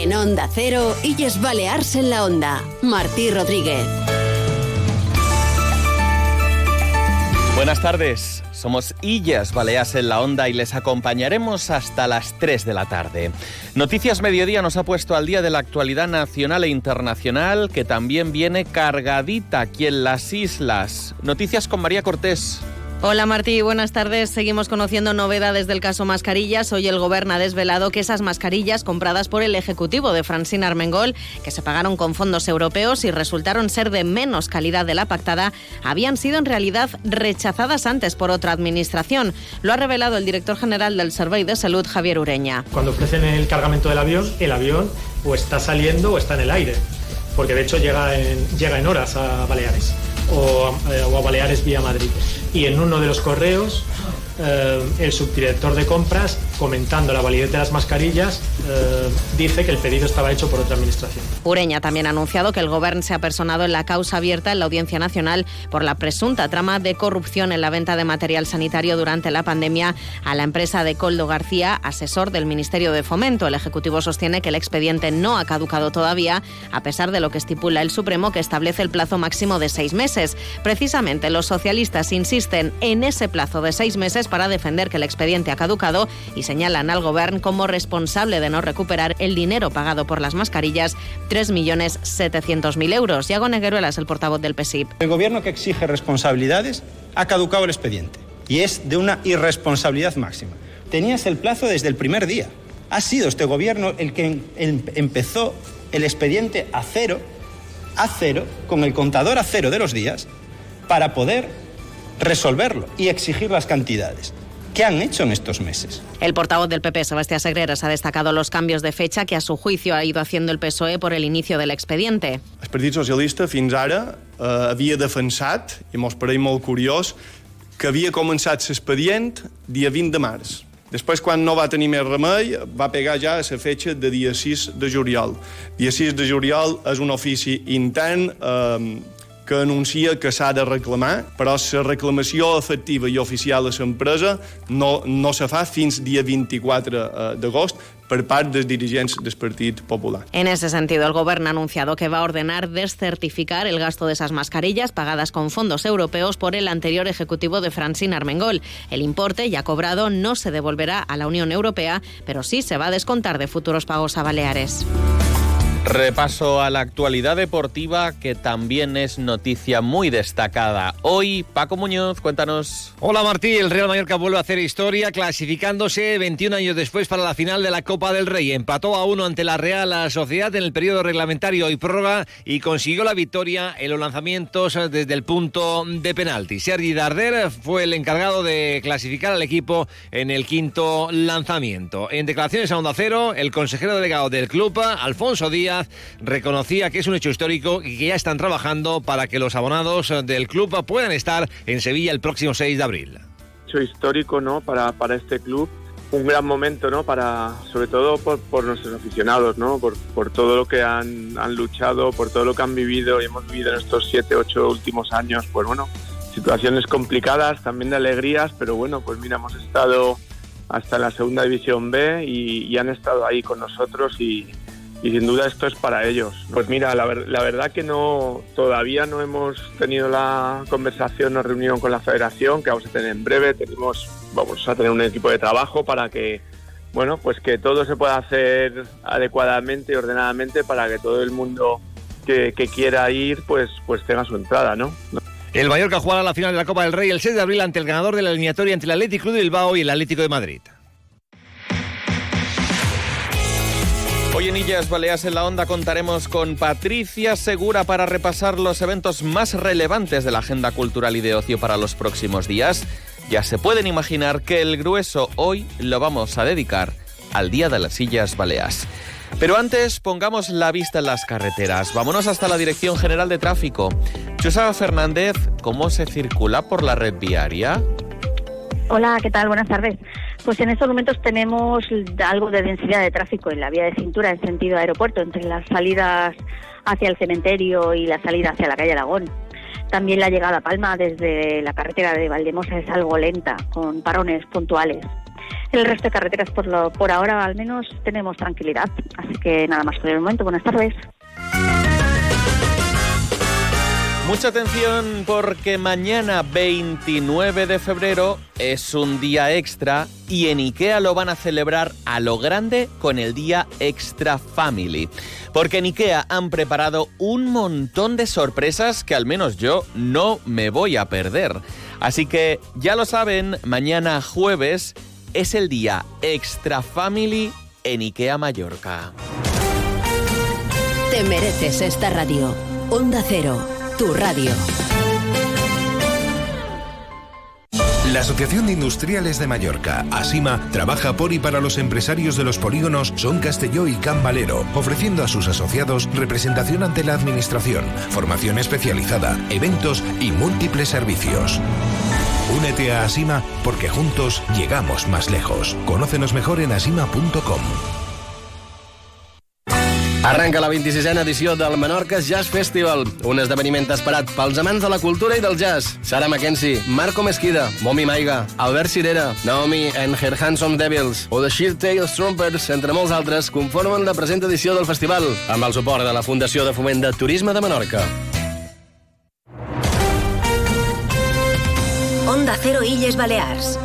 En Onda Cero, Illes Balears en la Onda. Martí Rodríguez. Buenas tardes. Somos Illas Baleas en la Onda y les acompañaremos hasta las 3 de la tarde. Noticias Mediodía nos ha puesto al día de la actualidad nacional e internacional, que también viene cargadita aquí en las islas. Noticias con María Cortés. Hola Martí, buenas tardes. Seguimos conociendo novedades del caso mascarillas. Hoy el Gobierno ha desvelado que esas mascarillas compradas por el Ejecutivo de Francine Armengol, que se pagaron con fondos europeos y resultaron ser de menos calidad de la pactada, habían sido en realidad rechazadas antes por otra administración. Lo ha revelado el director general del Servicio de Salud, Javier Ureña. Cuando ofrecen el cargamento del avión, el avión o está saliendo o está en el aire, porque de hecho llega en, llega en horas a Baleares o, eh, o a Baleares vía Madrid y en uno de los correos eh, el subdirector de compras, comentando la validez de las mascarillas, eh, dice que el pedido estaba hecho por otra administración. Ureña también ha anunciado que el Gobierno se ha personado en la causa abierta en la Audiencia Nacional por la presunta trama de corrupción en la venta de material sanitario durante la pandemia a la empresa de Coldo García, asesor del Ministerio de Fomento. El Ejecutivo sostiene que el expediente no ha caducado todavía, a pesar de lo que estipula el Supremo, que establece el plazo máximo de seis meses. Precisamente los socialistas insisten en ese plazo de seis meses para defender que el expediente ha caducado y señalan al Gobierno como responsable de no recuperar el dinero pagado por las mascarillas, 3.700.000 euros. Yago Negueruela es el portavoz del PSIP. El Gobierno que exige responsabilidades ha caducado el expediente y es de una irresponsabilidad máxima. Tenías el plazo desde el primer día. Ha sido este Gobierno el que em empezó el expediente a cero, a cero, con el contador a cero de los días, para poder resolverlo y exigir las cantidades. ¿Qué han hecho en estos meses? El portavoz del PP, Sebastián Segreras, ha destacado los cambios de fecha que a su juicio ha ido haciendo el PSOE por el inicio del expediente. El Partit Socialista fins ara eh, havia defensat, i mos pareix molt curiós, que havia començat l'expedient dia 20 de març. Després, quan no va tenir més remei, va pegar ja a la fetge de dia 6 de juliol. Dia 6 de juliol és un ofici intern eh, que anuncia que s'ha de reclamar, però la reclamació efectiva i oficial a l'empresa no, no se fa fins dia 24 d'agost per part dels dirigents del Popular. En ese sentido, el Gobierno ha anunciado que va a ordenar descertificar el gasto de esas mascarillas pagadas con fondos europeos por el anterior ejecutivo de Francine Armengol. El importe ya cobrado no se devolverá a la Unión Europea, pero sí se va a descontar de futuros pagos a Baleares. Repaso a la actualidad deportiva que también es noticia muy destacada. Hoy, Paco Muñoz, cuéntanos. Hola Martí, el Real Mallorca vuelve a hacer historia clasificándose 21 años después para la final de la Copa del Rey. Empató a uno ante la Real Sociedad en el periodo reglamentario y prórroga y consiguió la victoria en los lanzamientos desde el punto de penalti. Sergi Darder fue el encargado de clasificar al equipo en el quinto lanzamiento. En declaraciones a Onda Cero, el consejero delegado del club, Alfonso Díaz, reconocía que es un hecho histórico y que ya están trabajando para que los abonados del club puedan estar en Sevilla el próximo 6 de abril. Hecho histórico ¿no? para, para este club, un gran momento ¿no? para, sobre todo por, por nuestros aficionados, ¿no? por, por todo lo que han, han, luchado, por todo lo que han vivido y hemos vivido en estos 7, 8 últimos años. Pues bueno, situaciones complicadas, también de alegrías, pero bueno, pues mira, hemos estado hasta la segunda división B y, y han estado ahí con nosotros y, y sin duda esto es para ellos. Pues mira, la, ver, la, verdad que no todavía no hemos tenido la conversación o reunión con la federación, que vamos a tener en breve, tenemos, vamos a tener un equipo de trabajo para que bueno, pues que todo se pueda hacer adecuadamente y ordenadamente para que todo el mundo que, que quiera ir pues pues tenga su entrada, ¿no? El Mallorca jugará la final de la Copa del Rey el 6 de abril ante el ganador de la eliminatoria entre el Atlético Club de Bilbao y el Atlético de Madrid. Hoy en Illas Baleas en la Onda contaremos con Patricia Segura para repasar los eventos más relevantes de la agenda cultural y de ocio para los próximos días. Ya se pueden imaginar que el grueso hoy lo vamos a dedicar al Día de las Illas Baleas. Pero antes pongamos la vista en las carreteras. Vámonos hasta la Dirección General de Tráfico. Chusaba Fernández, ¿cómo se circula por la red viaria? Hola, ¿qué tal? Buenas tardes. Pues en estos momentos tenemos algo de densidad de tráfico en la vía de cintura en sentido aeropuerto, entre las salidas hacia el cementerio y la salida hacia la calle Aragón. También la llegada a Palma desde la carretera de Valdemosa es algo lenta, con parones puntuales. El resto de carreteras, por, lo, por ahora al menos, tenemos tranquilidad. Así que nada más por el momento. Buenas tardes. Mucha atención porque mañana 29 de febrero es un día extra y en IKEA lo van a celebrar a lo grande con el día Extra Family. Porque en IKEA han preparado un montón de sorpresas que al menos yo no me voy a perder. Así que ya lo saben, mañana jueves es el día Extra Family en IKEA Mallorca. Te mereces esta radio. Onda Cero, tu radio. La Asociación de Industriales de Mallorca, ASIMA, trabaja por y para los empresarios de los polígonos Son Castelló y Can Valero, ofreciendo a sus asociados representación ante la Administración, formación especializada, eventos y múltiples servicios. Únete a Asima porque juntos llegamos más lejos. Conócenos mejor en asima.com. Arranca la 26a edició del Menorca Jazz Festival, un esdeveniment esperat pels amants de la cultura i del jazz. Sara Mackenzie, Marco Mesquida, Momi Maiga, Albert Cirera, Naomi and Her Handsome Devils o The Sheer Tail Trumpers, entre molts altres, conformen la present edició del festival, amb el suport de la Fundació de Foment de Turisme de Menorca. Onda Cero Illes Balears.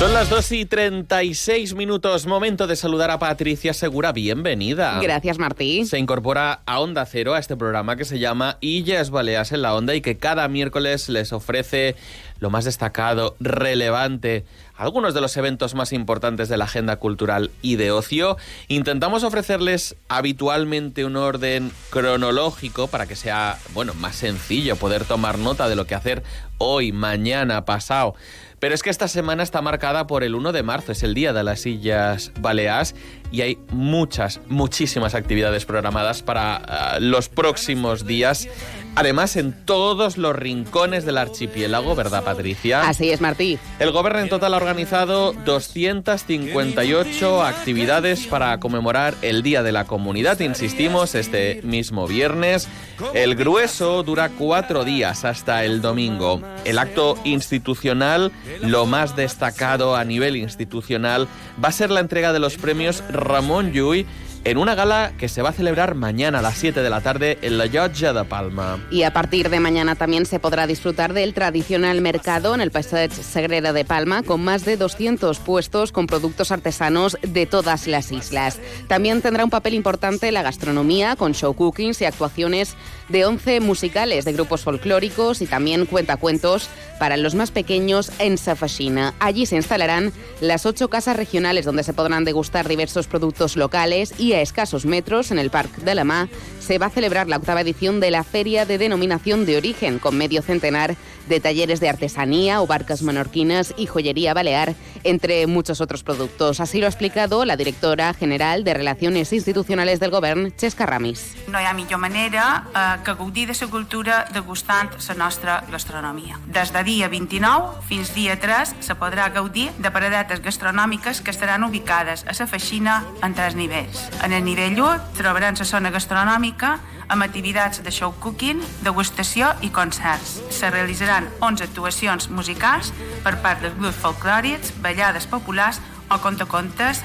Son las 2 y 36 minutos. Momento de saludar a Patricia Segura. Bienvenida. Gracias, Martí. Se incorpora a Onda Cero, a este programa que se llama Illes Baleas en la Onda y que cada miércoles les ofrece lo más destacado, relevante, algunos de los eventos más importantes de la agenda cultural y de ocio. Intentamos ofrecerles habitualmente un orden cronológico para que sea, bueno, más sencillo poder tomar nota de lo que hacer hoy, mañana, pasado. Pero es que esta semana está marcada por el 1 de marzo, es el día de las Illas Baleares y hay muchas, muchísimas actividades programadas para uh, los próximos días. Además, en todos los rincones del archipiélago, ¿verdad, Patricia? Así es, Martí. El gobierno en total ha organizado 258 actividades para conmemorar el Día de la Comunidad, insistimos, este mismo viernes. El grueso dura cuatro días hasta el domingo. El acto institucional, lo más destacado a nivel institucional, va a ser la entrega de los premios Ramón Llull en una gala que se va a celebrar mañana a las 7 de la tarde en la Llotja de Palma. Y a partir de mañana también se podrá disfrutar del tradicional mercado en el Passeig Sagrera de Palma, con más de 200 puestos con productos artesanos de todas las islas. También tendrá un papel importante la gastronomía, con show cookings y actuaciones de 11 musicales de grupos folclóricos y también cuentacuentos para los más pequeños en Safashina. Allí se instalarán las ocho casas regionales donde se podrán degustar diversos productos locales y a escasos metros, en el Parque de la Mar, se va a celebrar la octava edición de la Feria de Denominación de Origen, con medio centenar de talleres de artesanía o barcas menorquinas y joyería balear, entre muchos otros productos. Así lo ha explicado la directora general de Relaciones Institucionales del Govern, Xesca Ramis. No hi ha millor manera eh, que gaudir de la cultura degustant la nostra gastronomia. Des de dia 29 fins dia 3 se podrà gaudir de paradetes gastronòmiques que estaran ubicades a la feixina en tres nivells. En el nivell 1 trobaran la zona gastronòmica amb activitats de show cooking, degustació i concerts. Se realitzaran 11 actuacions musicals per part dels grups folclòrics, ballades populars o contacontes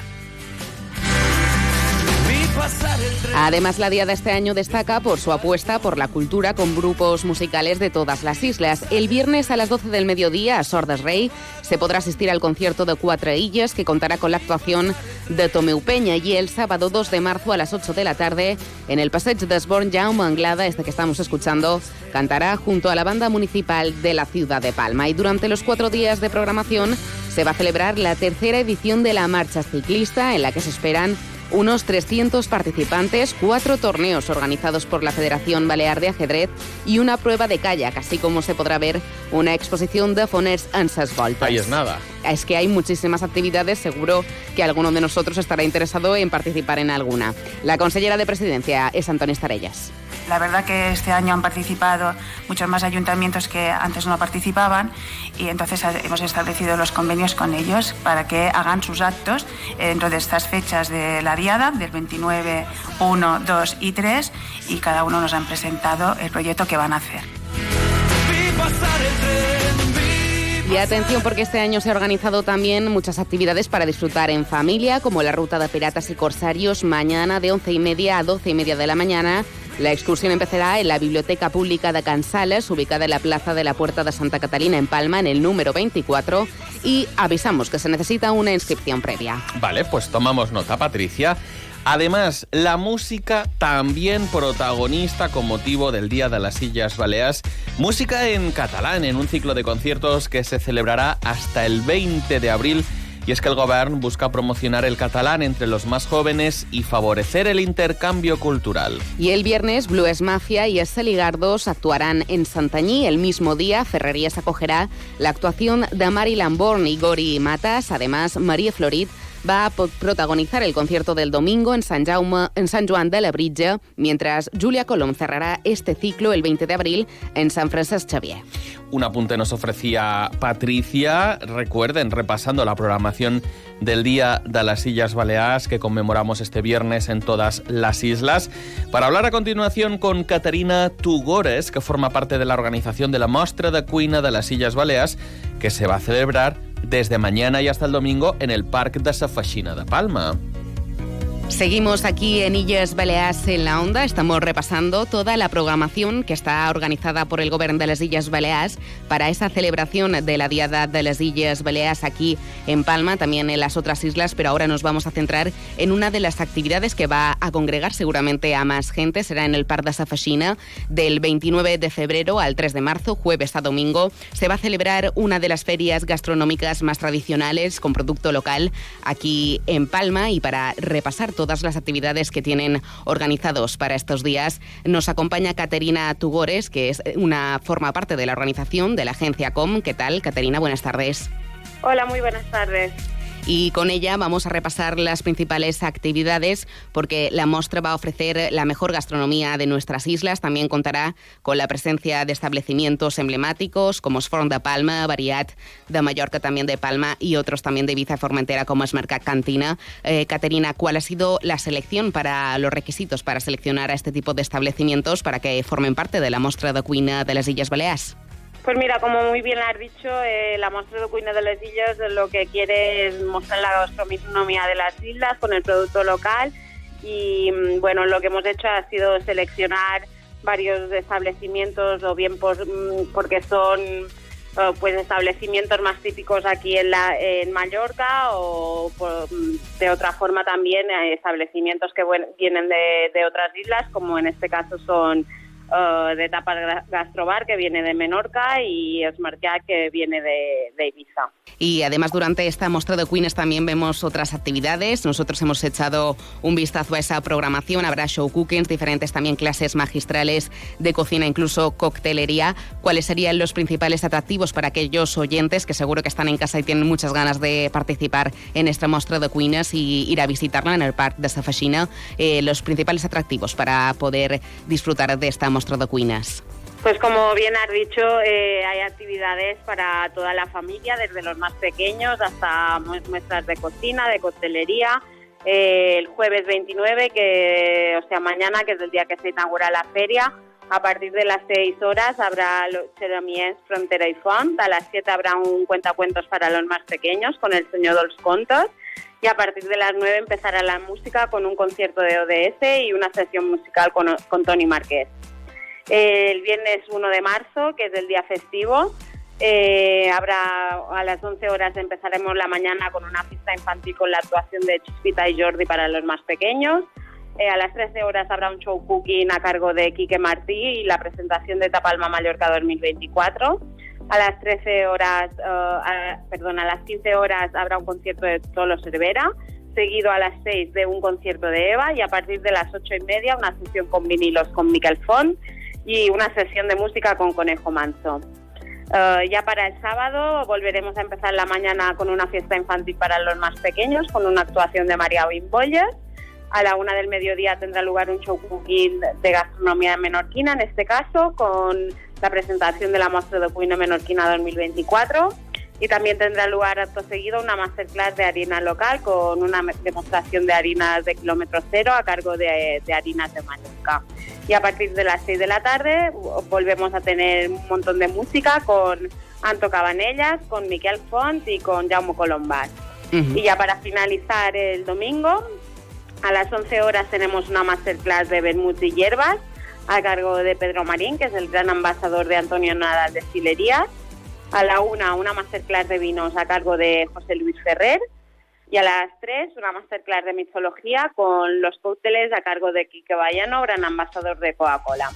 Además, la Diada este año destaca por su apuesta por la cultura con grupos musicales de todas las islas. El viernes a las 12 del mediodía, a Sordes Rey, se podrá asistir al concierto de Cuatro Illes, que contará con la actuación de Tomeu Peña, y el sábado 2 de marzo a las 8 de la tarde, en el Passeig d'Esborn, Jaume Anglada, este que estamos escuchando, cantará junto a la banda municipal de la ciudad de Palma. Y durante los cuatro días de programación se va a celebrar la tercera edición de la marcha ciclista, en la que se esperan unos 300 participantes, cuatro torneos organizados por la Federación Balear de Ajedrez y una prueba de kayak, así como se podrá ver una exposición de foners en ses voltes. Ahí es nada. Es que hay muchísimas actividades, seguro que alguno de nosotros estará interesado en participar en alguna. La consellera de Presidencia es Antonio Estarellas. La verdad que este año han participado muchos más ayuntamientos que antes no participaban y entonces hemos establecido los convenios con ellos para que hagan sus actos dentro de estas fechas de la diada, del 29, 1, 2 y 3 y cada uno nos han presentado el proyecto que van a hacer. Y atención porque este año se ha organizado también muchas actividades para disfrutar en familia, como la ruta de piratas y corsarios mañana de 11 y media a 12 y media de la mañana. La excursión empezará en la Biblioteca Pública de Cansales, ubicada en la Plaza de la Puerta de Santa Catalina en Palma, en el número 24, y avisamos que se necesita una inscripción previa. Vale, pues tomamos nota, Patricia. Además, la música también protagonista con motivo del Día de las Sillas Baleas. Música en catalán en un ciclo de conciertos que se celebrará hasta el 20 de abril. Y es que el gobierno busca promocionar el catalán entre los más jóvenes y favorecer el intercambio cultural. Y el viernes, Blues Mafia y Ligardos actuarán en Santañí. El mismo día, Ferrerías acogerá la actuación de Mari Lamborn y Gori Matas. Además, María Florid va a protagonizar el concierto del domingo en San, Jaume, en San Juan de la Brilla, mientras Julia Colom cerrará este ciclo el 20 de abril en San Francisco Xavier. Un apunte nos ofrecía Patricia. Recuerden, repasando la programación del Día de las Sillas Baleares que conmemoramos este viernes en todas las islas, para hablar a continuación con Caterina Tugores, que forma parte de la organización de la Mostra de Cuina de las Sillas Baleares, que se va a celebrar desde mañana y hasta el domingo en el Parque de Safachina de Palma. Seguimos aquí en Illes Baleares en la Onda. Estamos repasando toda la programación que está organizada por el Gobierno de las Illes Baleares para esa celebración de la Diada de las Illes Baleares aquí en Palma, también en las otras islas, pero ahora nos vamos a centrar en una de las actividades que va a congregar seguramente a más gente. Será en el Parc de Safachina del 29 de febrero al 3 de marzo, jueves a domingo. Se va a celebrar una de las ferias gastronómicas más tradicionales con producto local aquí en Palma y para repasar todas las actividades que tienen organizados para estos días. Nos acompaña Caterina Tugores, que es una forma parte de la organización de la agencia Com. ¿Qué tal, Caterina? Buenas tardes. Hola, muy buenas tardes y con ella vamos a repasar las principales actividades porque la muestra va a ofrecer la mejor gastronomía de nuestras islas. También contará con la presencia de establecimientos emblemáticos como de Palma, Variat de Mallorca también de Palma y otros también de Ibiza Formentera como es Mercat Cantina. Eh, Caterina, ¿cuál ha sido la selección para los requisitos para seleccionar a este tipo de establecimientos para que formen parte de la muestra de cuina de las Islas Baleares? Pues mira, como muy bien has dicho, eh, la muestra de Cuina de las Islas lo que quiere es mostrar la gastronomía de las islas con el producto local y mm, bueno, lo que hemos hecho ha sido seleccionar varios establecimientos o bien por, mm, porque son pues establecimientos más típicos aquí en, la, en Mallorca o mm, de otra forma también eh, establecimientos que vienen de, de otras islas como en este caso son Uh, de tapas gastrobar que viene de Menorca y Esmarjá que viene de, de, Ibiza. Y además durante esta muestra de Queens también vemos otras actividades. Nosotros hemos echado un vistazo a esa programación. Habrá show cookings, diferentes también clases magistrales de cocina, incluso coctelería. ¿Cuáles serían los principales atractivos para aquellos oyentes que seguro que están en casa y tienen muchas ganas de participar en esta muestra de Queens y ir a visitarla en el Parque de Safashina? Eh, los principales atractivos para poder disfrutar de esta muestra de cuinas? Pues como bien has dicho, eh, hay actividades para toda la familia, desde los más pequeños hasta muestras de cocina, de coctelería. Eh, el jueves 29, que, o sea, mañana, que es el día que se inaugura la feria, a partir de las 6 horas habrá Cheromies Frontera y Font, a las 7 habrá un cuentacuentos para los más pequeños con el Señor de los Contos y a partir de las 9 empezará la música con un concierto de ODS y una sesión musical con, con Tony Márquez el viernes 1 de marzo, que es el día festivo. Eh, habrá a las 11 horas empezaremos la mañana con una fiesta infantil con la actuación de Chispita y Jordi para los más pequeños. Eh, a las 13 horas habrá un show cooking a cargo de Quique Martí y la presentación de Tapalma Mallorca 2024. A las 13 horas, uh, perdón, a las 15 horas habrá un concierto de Tolo Cervera, seguido a las 6 de un concierto de Eva y a partir de las 8 y media una sesión con vinilos con Miquel Font y una sesión de música con Conejo Manso. Eh, ya para el sábado volveremos a empezar la mañana con una fiesta infantil para los más pequeños, con una actuación de María Bimboyes. A la una del mediodía tendrá lugar un show cooking de gastronomía menorquina, en este caso, con la presentación de la muestra de cuina menorquina 2024 y también tendrá lugar acto seguido una masterclass de harina local con una demostración de harinas de kilómetro cero a cargo de, de harinas de Mallorca. Y a partir de las 6 de la tarde volvemos a tener un montón de música con Anto Cabanellas, con Miquel Font y con Jaume Colombat. Y ya para finalizar el domingo, a las 11 horas tenemos una masterclass de vermut y hierbas a cargo de Pedro Marín, que es el gran ambasador de Antonio Nadal Destilerías. A la una, una masterclass de vinos a cargo de José Luis Ferrer. Y a las tres, una masterclass de mixología con los cócteles a cargo de Quique Bayano, gran ambasador de Coca-Cola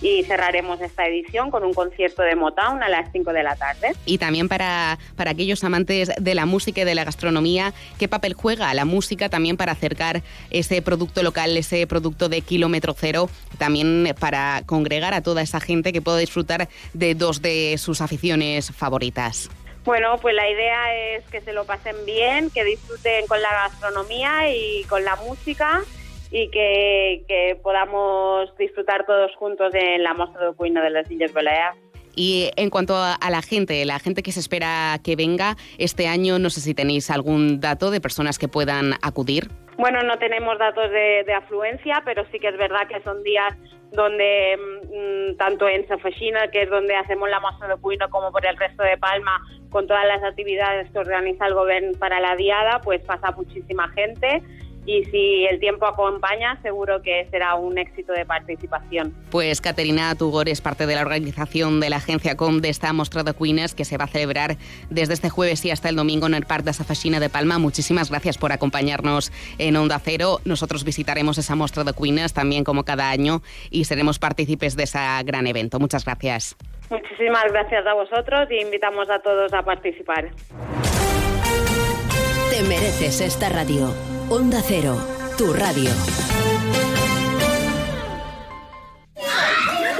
y cerraremos esta edición con un concierto de Motown a las 5 de la tarde. Y también para, para aquellos amantes de la música y de la gastronomía, ¿qué papel juega la música también para acercar ese producto local, ese producto de kilómetro cero, también para congregar a toda esa gente que pueda disfrutar de dos de sus aficiones favoritas? Bueno, pues la idea es que se lo pasen bien, que disfruten con la gastronomía y con la música y que, que, podamos disfrutar todos juntos en la Mostra de Cuina de las Illes Baleares. Y en cuanto a, la gente, la gente que se espera que venga este año, no sé si tenéis algún dato de personas que puedan acudir. Bueno, no tenemos datos de, de afluencia, pero sí que es verdad que son días donde mm, tanto en Safashina, que es donde hacemos la muestra de cuino, como por el resto de Palma, con todas las actividades que organiza el gobierno para la diada, pues pasa muchísima gente y si el tiempo acompaña, seguro que será un éxito de participación. Pues Caterina Tugor es parte de la organización de la agencia COM de esta Mostra de Queens que se va a celebrar desde este jueves y hasta el domingo en el Parque de Safashina de Palma. Muchísimas gracias por acompañarnos en Onda Cero. Nosotros visitaremos esa Mostra de Queens también como cada año y seremos partícipes de ese gran evento. Muchas gracias. Muchísimas gracias a vosotros y invitamos a todos a participar. Te mereces esta radio. Onda Cero, tu radio.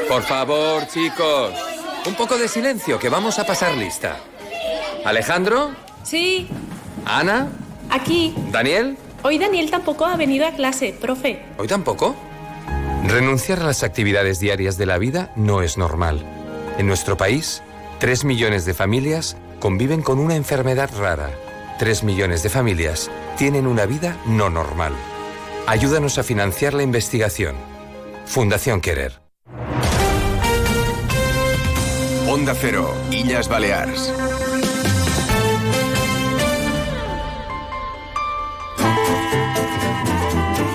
Por favor, chicos, un poco de silencio, que vamos a pasar lista. ¿Alejandro? Sí. ¿Ana? Aquí. ¿Daniel? Hoy Daniel tampoco ha venido a clase, profe. ¿Hoy tampoco? Renunciar a las actividades diarias de la vida no es normal. En nuestro país, tres millones de familias conviven con una enfermedad rara. Tres millones de familias tienen una vida no normal. Ayúdanos a financiar la investigación. Fundación Querer. Onda Cero, Illas Baleares.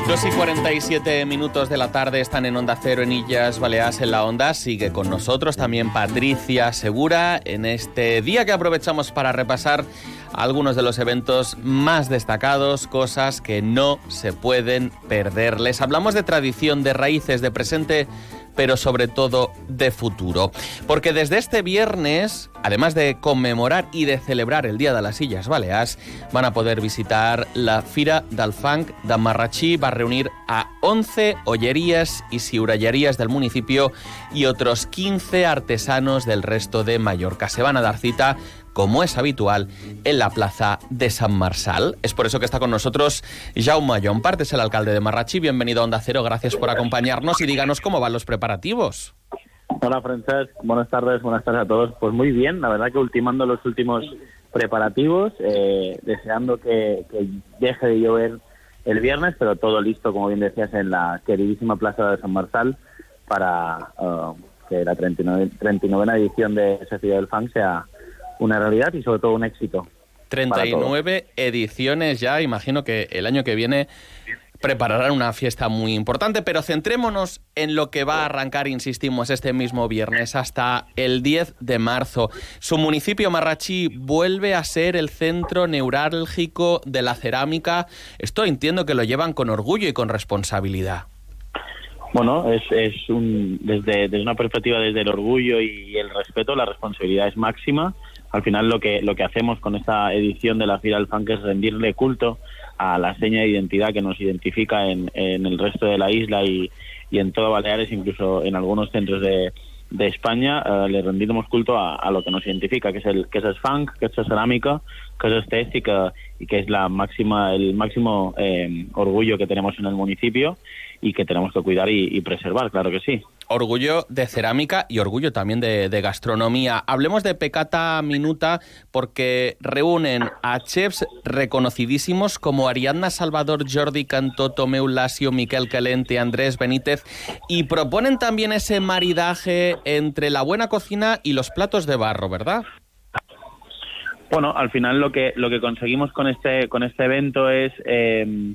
Dos y 47 minutos de la tarde están en Onda Cero en Illas Baleares en la Onda. Sigue con nosotros también Patricia Segura en este día que aprovechamos para repasar algunos de los eventos más destacados, cosas que no se pueden perder. Les hablamos de tradición, de raíces, de presente pero sobre todo de futuro. Porque desde este viernes, además de conmemorar y de celebrar el Día de las Illas Baleares, van a poder visitar la Fira del Fang de Marrachí. Va a reunir a 11 ollerías y siurallerías del municipio y otros 15 artesanos del resto de Mallorca. Se van a dar cita como es habitual, en la plaza de San Marsal. Es por eso que está con nosotros Jaume Llompart, es el alcalde de Marrachi. Bienvenido a Onda Cero, gracias por acompañarnos y díganos cómo van los preparativos. Hola, Francesc. Buenas tardes, buenas tardes a todos. Pues muy bien, la verdad que ultimando los últimos preparativos, eh, deseando que, deje de llover el viernes, pero todo listo, como bien decías, en la queridísima plaza de San Marsal para uh, que la 39, 39 edición de esa ciudad del Fang sea una realidad y sobre todo un éxito. 39 ediciones ya, imagino que el año que viene prepararán una fiesta muy importante, pero centrémonos en lo que va a arrancar, insistimos, este mismo viernes hasta el 10 de marzo. Su municipio, Marrachí, vuelve a ser el centro neurálgico de la cerámica. Esto entiendo que lo llevan con orgullo y con responsabilidad. Bueno, es, es un, desde, desde una perspectiva desde el orgullo y el respeto, la responsabilidad es máxima al final lo que, lo que hacemos con esta edición de la Fira del Funk es rendirle culto a la seña de identidad que nos identifica en, en el resto de la isla y, y en todo Baleares, incluso en algunos centros de, de España eh, le rendimos culto a, lo que nos identifica, que es el que es el funk, que es la cerámica, que es estética y que es la máxima el máximo eh, orgullo que tenemos en el municipio y que tenemos que cuidar y, preservar, claro que sí. Orgullo de cerámica y orgullo también de, gastronomía. Hablemos de Pecata Minuta porque reúnen a chefs reconocidísimos como Ariadna Salvador, Jordi Cantó, Tomeu Lasio, Miquel Calente, Andrés Benítez y proponen también ese maridaje entre la buena cocina y los platos de barro, ¿verdad? Bueno, al final lo que lo que conseguimos con este con este evento es eh,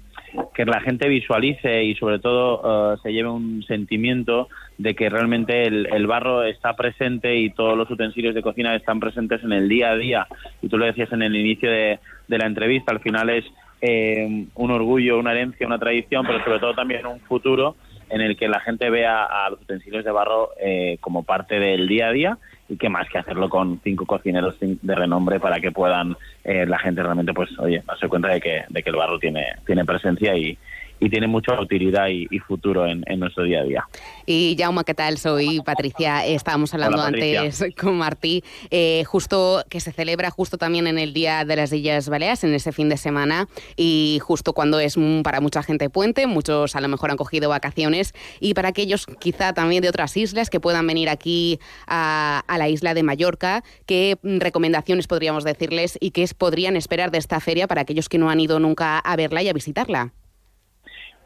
que la gente visualice y sobre todo uh, se lleve un sentimiento de que realmente el, barro está presente y todos los utensilios de cocina están presentes en el día a día. Y tú lo decías en el inicio de, de la entrevista, al final es eh, un orgullo, una herencia, una tradición, pero sobre todo también un futuro en el que la gente vea a los utensilios de barro eh, como parte del día a día y qué más que hacerlo con cinco cocineros de renombre para que puedan eh, la gente realmente pues oye darse cuenta de que, de que el barro tiene tiene presencia y, y tiene mucha utilidad y, y futuro en, en, nuestro día a día. Y Jaume, ¿qué tal? Soy Patricia. Estábamos hablando Hola, antes con Martí, eh, justo que se celebra justo también en el Día de las Islas Baleares, en ese fin de semana, y justo cuando es para mucha gente puente, muchos a lo mejor han cogido vacaciones, y para aquellos quizá también de otras islas que puedan venir aquí a, a la isla de Mallorca, ¿qué recomendaciones podríamos decirles y qué podrían esperar de esta feria para aquellos que no han ido nunca a verla y a visitarla?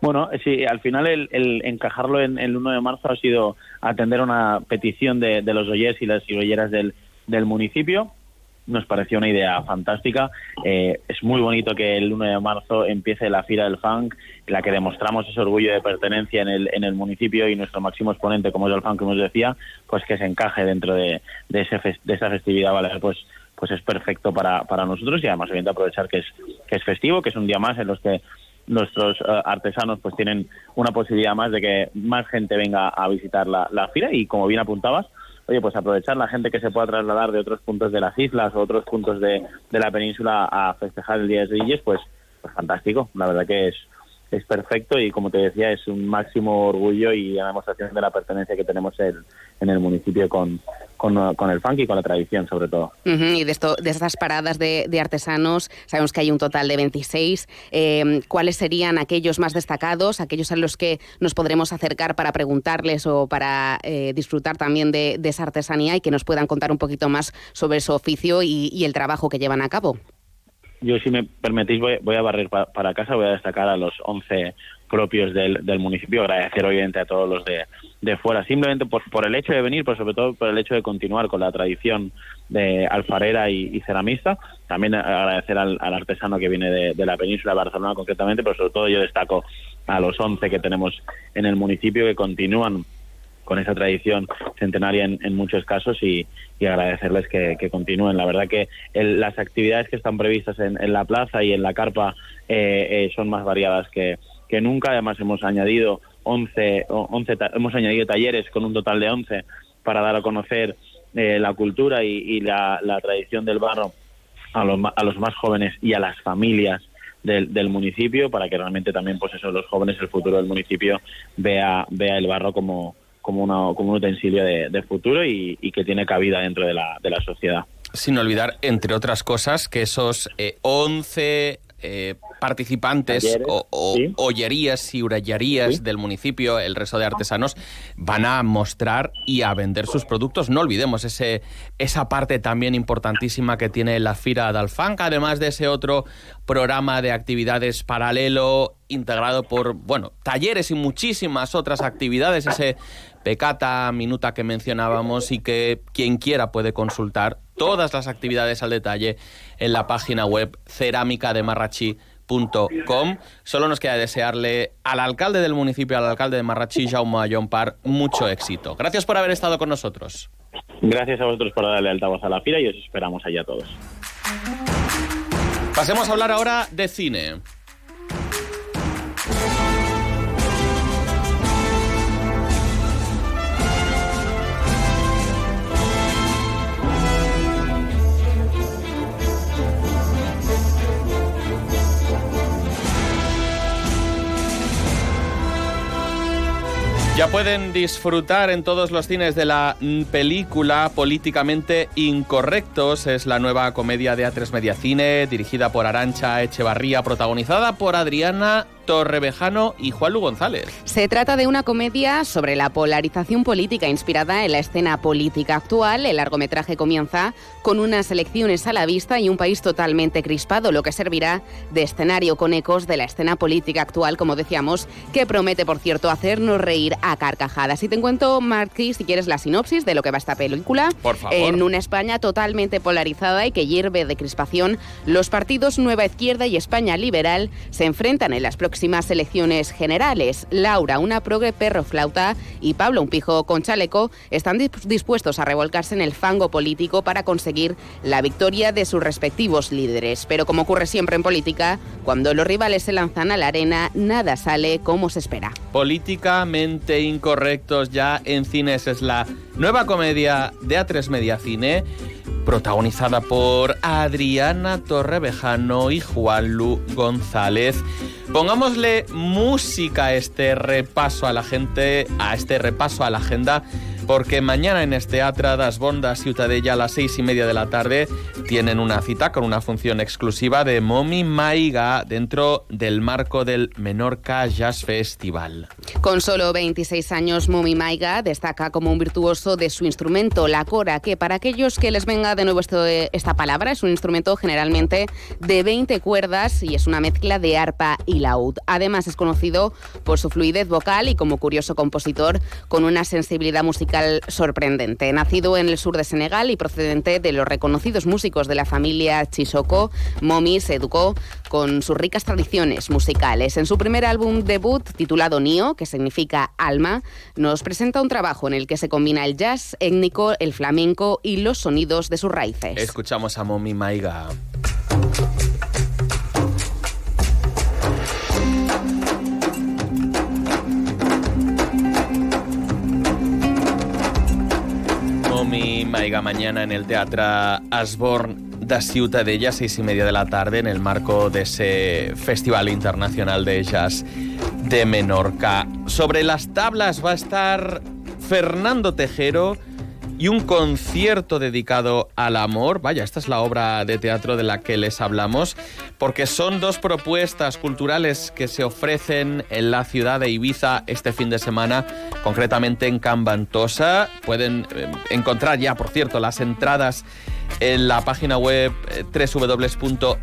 Bueno, sí, al final el, el encajarlo en el 1 de marzo ha sido atender una petición de, de los oyers y las oyeras del, del municipio. Nos pareció una idea fantástica. Eh, es muy bonito que el 1 de marzo empiece la Fira del Funk, la que demostramos ese orgullo de pertenencia en el, en el municipio y nuestro máximo exponente, como es el funk, como os decía, pues que se encaje dentro de, de, ese de esa festividad, ¿vale? pues pues es perfecto para, para nosotros y además obviamente aprovechar que es, que es festivo, que es un día más en los que nuestros uh, artesanos pues tienen una posibilidad más de que más gente venga a visitar la, la fila y como bien apuntabas, oye, pues aprovechar la gente que se pueda trasladar de otros puntos de las islas o otros puntos de, de la península a festejar el Día de Reyes, pues, pues fantástico. La verdad que es, es perfecto y como te decía es un máximo orgullo y una demostración de la pertenencia que tenemos en el municipio con, con, el funk y con la tradición sobre todo. Y de, esto, de estas paradas de, artesanos sabemos que hay un total de 26. Eh, ¿Cuáles serían aquellos más destacados, aquellos a los que nos podremos acercar para preguntarles o para eh, disfrutar también de, esa artesanía y que nos puedan contar un poquito más sobre su oficio y el trabajo que llevan a cabo? Yo, si me permitís, voy, voy a barrer pa, para casa, voy a destacar a los 11 propios del, del municipio, agradecer obviamente a todos los de, de fuera, simplemente por, por el hecho de venir, pero sobre todo por el hecho de continuar con la tradición de alfarera y, ceramista, también agradecer al, al, artesano que viene de, de la península de Barcelona concretamente, pero sobre todo yo destaco a los 11 que tenemos en el municipio que continúan con esa tradición centenaria en, en muchos casos y, y agradecerles que, continúen. La verdad que el, las actividades que están previstas en, en, la plaza y en la carpa eh, eh, son más variadas que, nunca. Además hemos añadido 11, 11 hemos añadido talleres con un total de 11 para dar a conocer eh, la cultura y, la, tradición del barro a los, a los más jóvenes y a las familias del, del, municipio para que realmente también pues eso los jóvenes el futuro del municipio vea vea el barro como como, una, como un utensilio de, futuro y, y, que tiene cabida dentro de la, de la sociedad. Sin olvidar, entre otras cosas, que esos eh, 11 eh, participantes Talleres, o, o sí. ollerías y urallerías Sí. del municipio, el resto de artesanos, van a mostrar y a vender sus productos. No olvidemos ese, esa parte también importantísima que tiene la Fira d'Alfanca, además de ese otro programa de actividades paralelo integrado por, bueno, talleres y muchísimas otras actividades, ese pecata minuta que mencionábamos y que quien quiera puede consultar todas las actividades al detalle en la página web cerámica de. Solo nos queda desearle al alcalde del municipio, al alcalde de Marrachi, Jaume Llompar, mucho éxito. Gracias por haber estado con nosotros. Gracias a vosotros por darle altavoz a la fila y os esperamos allá todos. Pasemos a hablar ahora de cine. Ya pueden disfrutar en todos los cines de la película Políticamente Incorrectos. Es la nueva comedia de A3 Media Cine, dirigida por Arancha Echevarría, protagonizada por Adriana Torrevejano y Juan Lu González. Se trata de una comedia sobre la polarización política inspirada en la escena política actual. El largometraje comienza con unas elecciones a la vista y un país totalmente crispado, lo que servirá de escenario con ecos de la escena política actual, como decíamos, que promete, por cierto, hacernos reír a carcajadas. Y te encuentro, Marquis, si quieres la sinopsis de lo que va esta película. Por favor. En una España totalmente polarizada y que hierve de crispación, los partidos Nueva Izquierda y España Liberal se enfrentan en las próximas elecciones generales. Laura, una progre perro flauta, y Pablo, un pijo con chaleco, están dispuestos a revolcarse en el fango político para conseguir la victoria de sus respectivos líderes. Pero como ocurre siempre en política, cuando los rivales se lanzan a la arena, nada sale como se espera. Políticamente incorrectos ya en cines es la nueva comedia de A3 Media Cine protagonizada por Adriana Torrevejano y Juan Lu González. Pongámosle música a este repaso a la gente, a este repaso a la agenda porque mañana en este Teatro das Bondas Ciutadella a las seis y media de la tarde tienen una cita con una función exclusiva de Momi Maiga dentro del marco del Menorca Jazz Festival. Con solo 26 años, Momi Maiga destaca como un virtuoso de su instrumento, la cora, que para aquellos que les venga de nuevo esto, esta palabra, es un instrumento generalmente de 20 cuerdas y es una mezcla de arpa y laúd. Además es conocido por su fluidez vocal y como curioso compositor con una sensibilidad musical sorprendente. Nacido en el sur de Senegal y procedente de los reconocidos músicos de la familia Chisoko, Momi se educó con sus ricas tradiciones musicales. En su primer álbum debut, titulado Nio, que significa alma, nos presenta un trabajo en el que se combina el jazz étnico, el flamenco y los sonidos de sus raíces. Escuchamos a Momi Maiga. Mi Maiga mañana en el Teatro Asborn de Ciutadella, seis y media de la tarde, en el marco de ese Festival Internacional de Jazz de Menorca. Sobre las tablas va a estar Fernando Tejero y un concierto dedicado al amor. Vaya, esta es la obra de teatro de la que les hablamos, porque son dos propuestas culturales que se ofrecen en la ciudad de Ibiza este fin de semana, concretamente en Cambantosa. Pueden eh, encontrar ya, por cierto, las entradas en la página web eh, www.aivisa.es.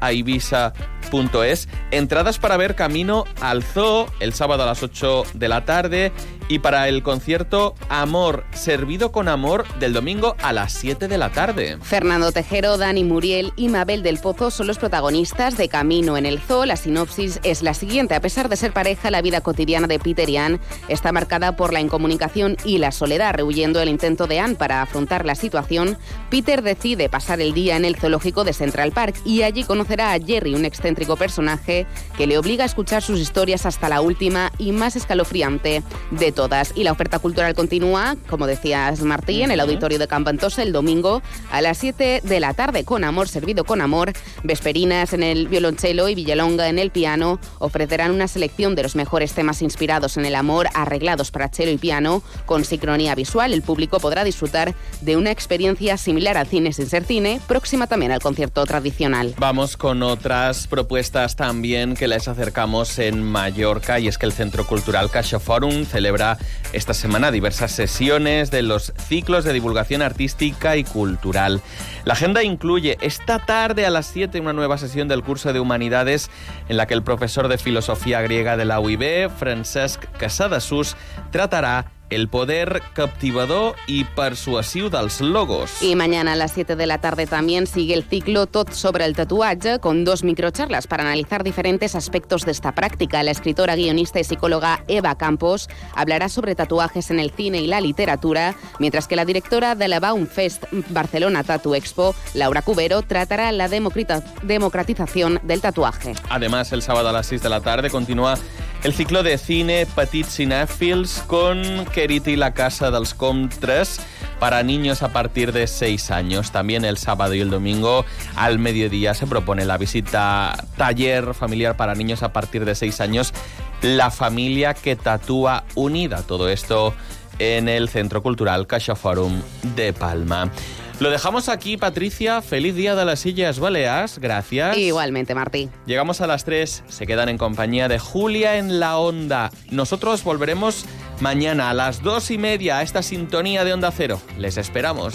Entradas para ver Camino al Zoo el sábado a las 8 de la tarde y para el concierto Amor, servido con amor del domingo a las 7 de la tarde. Fernando Tejero, Dani Muriel y Mabel del Pozo son los protagonistas de Camino en el Zoo. La sinopsis es la siguiente. A pesar de ser pareja, la vida cotidiana de Peter y Anne está marcada por la incomunicación y la soledad. Rehuyendo el intento de Anne para afrontar la situación, Peter decide pasar el día en el zoológico de Central Park y allí conocerá a Jerry, un excéntrico personaje que le obliga a escuchar sus historias hasta la última y más escalofriante de todas. Y la oferta cultural continúa, como decías Martí, en el auditorio de Campantosa el domingo a las 7 de la tarde con amor servido con amor. Vesperinas en el violonchelo y Villalonga en el piano ofrecerán una selección de los mejores temas inspirados en el amor arreglados para cello y piano con sincronía visual. El público podrá disfrutar de una experiencia similar al cine sin ser cine, próxima también al concierto tradicional. Vamos con otras propuestas también que les acercamos en Mallorca y es que el Centro Cultural Forum celebra esta semana diversas sesiones de los ciclos de divulgación artística y cultural. La agenda incluye esta tarde a las 7 una nueva sesión del curso de Humanidades en la que el profesor de Filosofía Griega de la UIB, Francesc Casadasús, tratará el poder captivador y persuasivo dels logos. Y mañana a las 7 de la tarde también sigue el ciclo Tot sobre el tatuaje con dos microcharlas para analizar diferentes aspectos de esta práctica. La escritora, guionista y psicóloga Eva Campos hablará sobre tatuajes en el cine y la literatura, mientras que la directora de la Baumfest Barcelona Tattoo Expo, Laura Cubero, tratará la democratización del tatuaje. Además, el sábado a las 6 de la tarde continúa el ciclo de cine Petit Cinèfils con Keriti la Casa dels Comtres para niños a partir de 6 años. También el sábado y el domingo al mediodía se propone la visita taller familiar para niños a partir de 6 años La familia que tatúa unida. Todo esto en el Centro Cultural Caixa Forum de Palma. Lo dejamos aquí, Patricia. Feliz día de las Sillas Baleas. Gracias. Igualmente, Martí. Llegamos a las 3. Se quedan en compañía de Julia en la Onda. Nosotros volveremos mañana a las dos y media a esta sintonía de Onda Cero. Les esperamos.